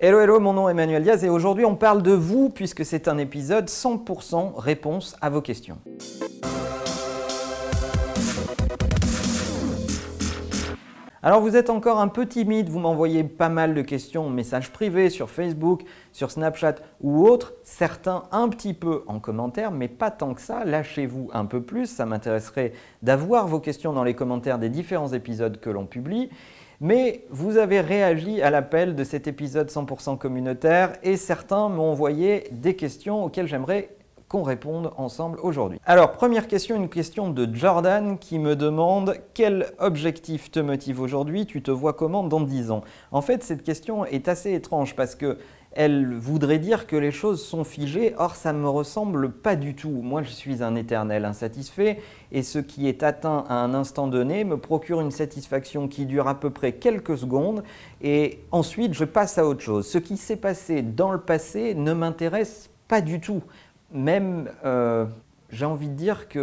Hello, hello, mon nom est Emmanuel Diaz et aujourd'hui on parle de vous puisque c'est un épisode 100% réponse à vos questions. Alors vous êtes encore un peu timide, vous m'envoyez pas mal de questions en message privé sur Facebook, sur Snapchat ou autre, certains un petit peu en commentaire, mais pas tant que ça, lâchez-vous un peu plus, ça m'intéresserait d'avoir vos questions dans les commentaires des différents épisodes que l'on publie. Mais vous avez réagi à l'appel de cet épisode 100% communautaire et certains m'ont envoyé des questions auxquelles j'aimerais qu'on réponde ensemble aujourd'hui. Alors, première question, une question de Jordan qui me demande quel objectif te motive aujourd'hui? Tu te vois comment dans 10 ans? En fait, cette question est assez étrange parce que elle voudrait dire que les choses sont figées, or ça ne me ressemble pas du tout. Moi, je suis un éternel insatisfait, et ce qui est atteint à un instant donné me procure une satisfaction qui dure à peu près quelques secondes, et ensuite je passe à autre chose. Ce qui s'est passé dans le passé ne m'intéresse pas du tout. Même, euh, j'ai envie de dire que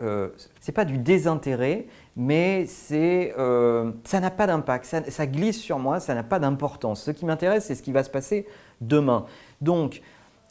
euh, ce n'est pas du désintérêt, mais euh, ça n'a pas d'impact, ça, glisse sur moi, ça n'a pas d'importance. Ce qui m'intéresse, c'est ce qui va se passer demain. Donc,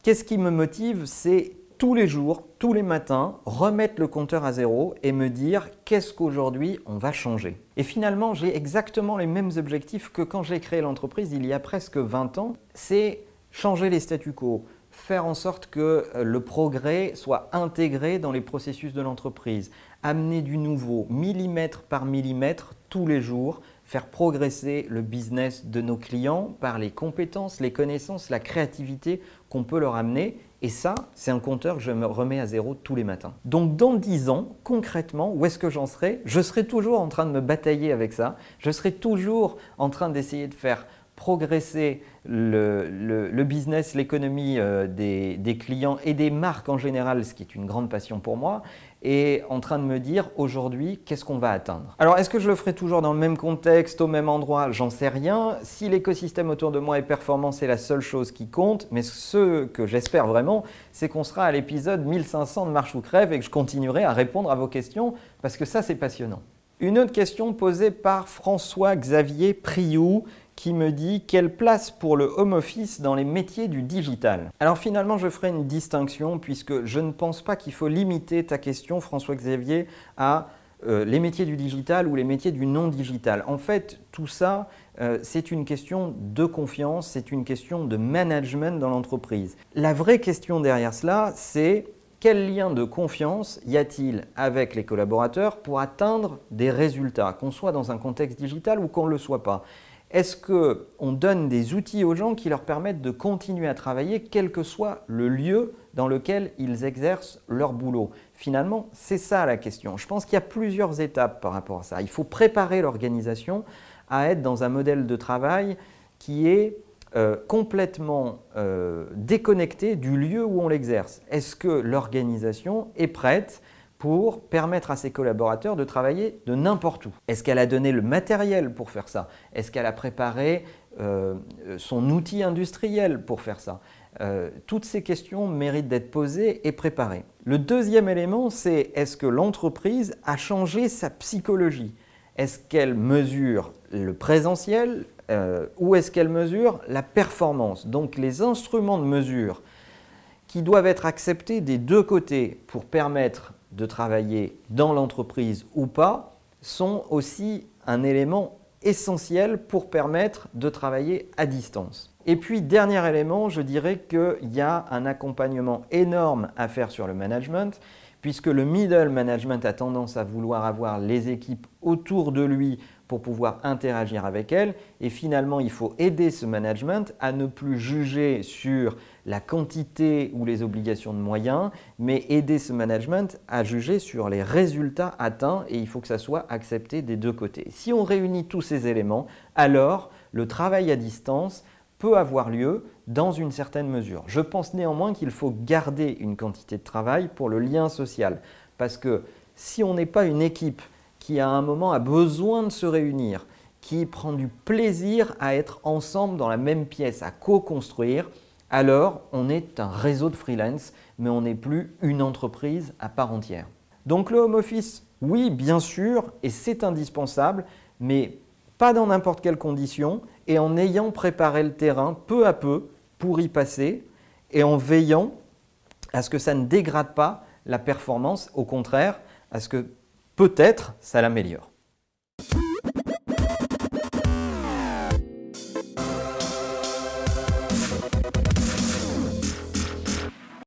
qu'est-ce qui me motive? C'est tous les jours, tous les matins, remettre le compteur à zéro et me dire qu'est-ce qu'aujourd'hui on va changer. Et finalement, j'ai exactement les mêmes objectifs que quand j'ai créé l'entreprise il y a presque 20 ans. C'est changer les statu quo, faire en sorte que euh, le progrès soit intégré dans les processus de l'entreprise, amener du nouveau millimètre par millimètre tous les jours, faire progresser le business de nos clients par les compétences, les connaissances, la créativité qu'on peut leur amener. Et ça, c'est un compteur que je me remets à zéro tous les matins. Donc dans 10 ans, concrètement, où est-ce que j'en serai? Je serai toujours en train de me batailler avec ça. Je serai toujours en train d'essayer de faire progresser le, business, l'économie euh, des, clients et des marques en général, ce qui est une grande passion pour moi, et en train de me dire aujourd'hui qu'est-ce qu'on va atteindre? Alors est-ce que je le ferai toujours dans le même contexte, au même endroit? J'en sais rien. Si l'écosystème autour de moi est performant, c'est la seule chose qui compte, mais ce que j'espère vraiment, c'est qu'on sera à l'épisode 1500 de Marche ou Crève et que je continuerai à répondre à vos questions, parce que ça c'est passionnant. Une autre question posée par François-Xavier Priou qui me dit quelle place pour le home office dans les métiers du digital? Alors finalement, je ferai une distinction puisque je ne pense pas qu'il faut limiter ta question, François-Xavier, à euh, les métiers du digital ou les métiers du non digital. En fait, tout ça, euh, c'est une question de confiance, c'est une question de management dans l'entreprise. La vraie question derrière cela, c'est quel lien de confiance y a-t-il avec les collaborateurs pour atteindre des résultats, qu'on soit dans un contexte digital ou qu'on ne le soit pas? Est-ce qu'on donne des outils aux gens qui leur permettent de continuer à travailler, quel que soit le lieu dans lequel ils exercent leur boulot? Finalement, c'est ça la question. Je pense qu'il y a plusieurs étapes par rapport à ça. Il faut préparer l'organisation à être dans un modèle de travail qui est euh, complètement euh, déconnecté du lieu où on l'exerce. Est-ce que l'organisation est prête pour permettre à ses collaborateurs de travailler de n'importe où. Est-ce qu'elle a donné le matériel pour faire ça? Est-ce qu'elle a préparé euh, son outil industriel pour faire ça? Euh, Toutes ces questions méritent d'être posées et préparées. Le deuxième élément, c'est est-ce que l'entreprise a changé sa psychologie? Est-ce qu'elle mesure le présentiel euh, ou est-ce qu'elle mesure la performance? Donc les instruments de mesure qui doivent être acceptés des deux côtés pour permettre de travailler dans l'entreprise ou pas sont aussi un élément essentiel pour permettre de travailler à distance. Et puis, dernier élément, je dirais qu'il y a un accompagnement énorme à faire sur le management, puisque le middle management a tendance à vouloir avoir les équipes autour de lui pour pouvoir interagir avec elles. Et finalement, il faut aider ce management à ne plus juger sur la quantité ou les obligations de moyens, mais aider ce management à juger sur les résultats atteints et il faut que ça soit accepté des deux côtés. Si on réunit tous ces éléments, alors le travail à distance peut avoir lieu dans une certaine mesure. Je pense néanmoins qu'il faut garder une quantité de travail pour le lien social, parce que si on n'est pas une équipe qui à un moment a besoin de se réunir, qui prend du plaisir à être ensemble dans la même pièce, à co-construire, alors on est un réseau de freelance, mais on n'est plus une entreprise à part entière. Donc le home office, oui, bien sûr, et c'est indispensable, mais pas dans n'importe quelle condition, et en ayant préparé le terrain peu à peu pour y passer, et en veillant à ce que ça ne dégrade pas la performance, au contraire, à ce que peut-être ça l'améliore.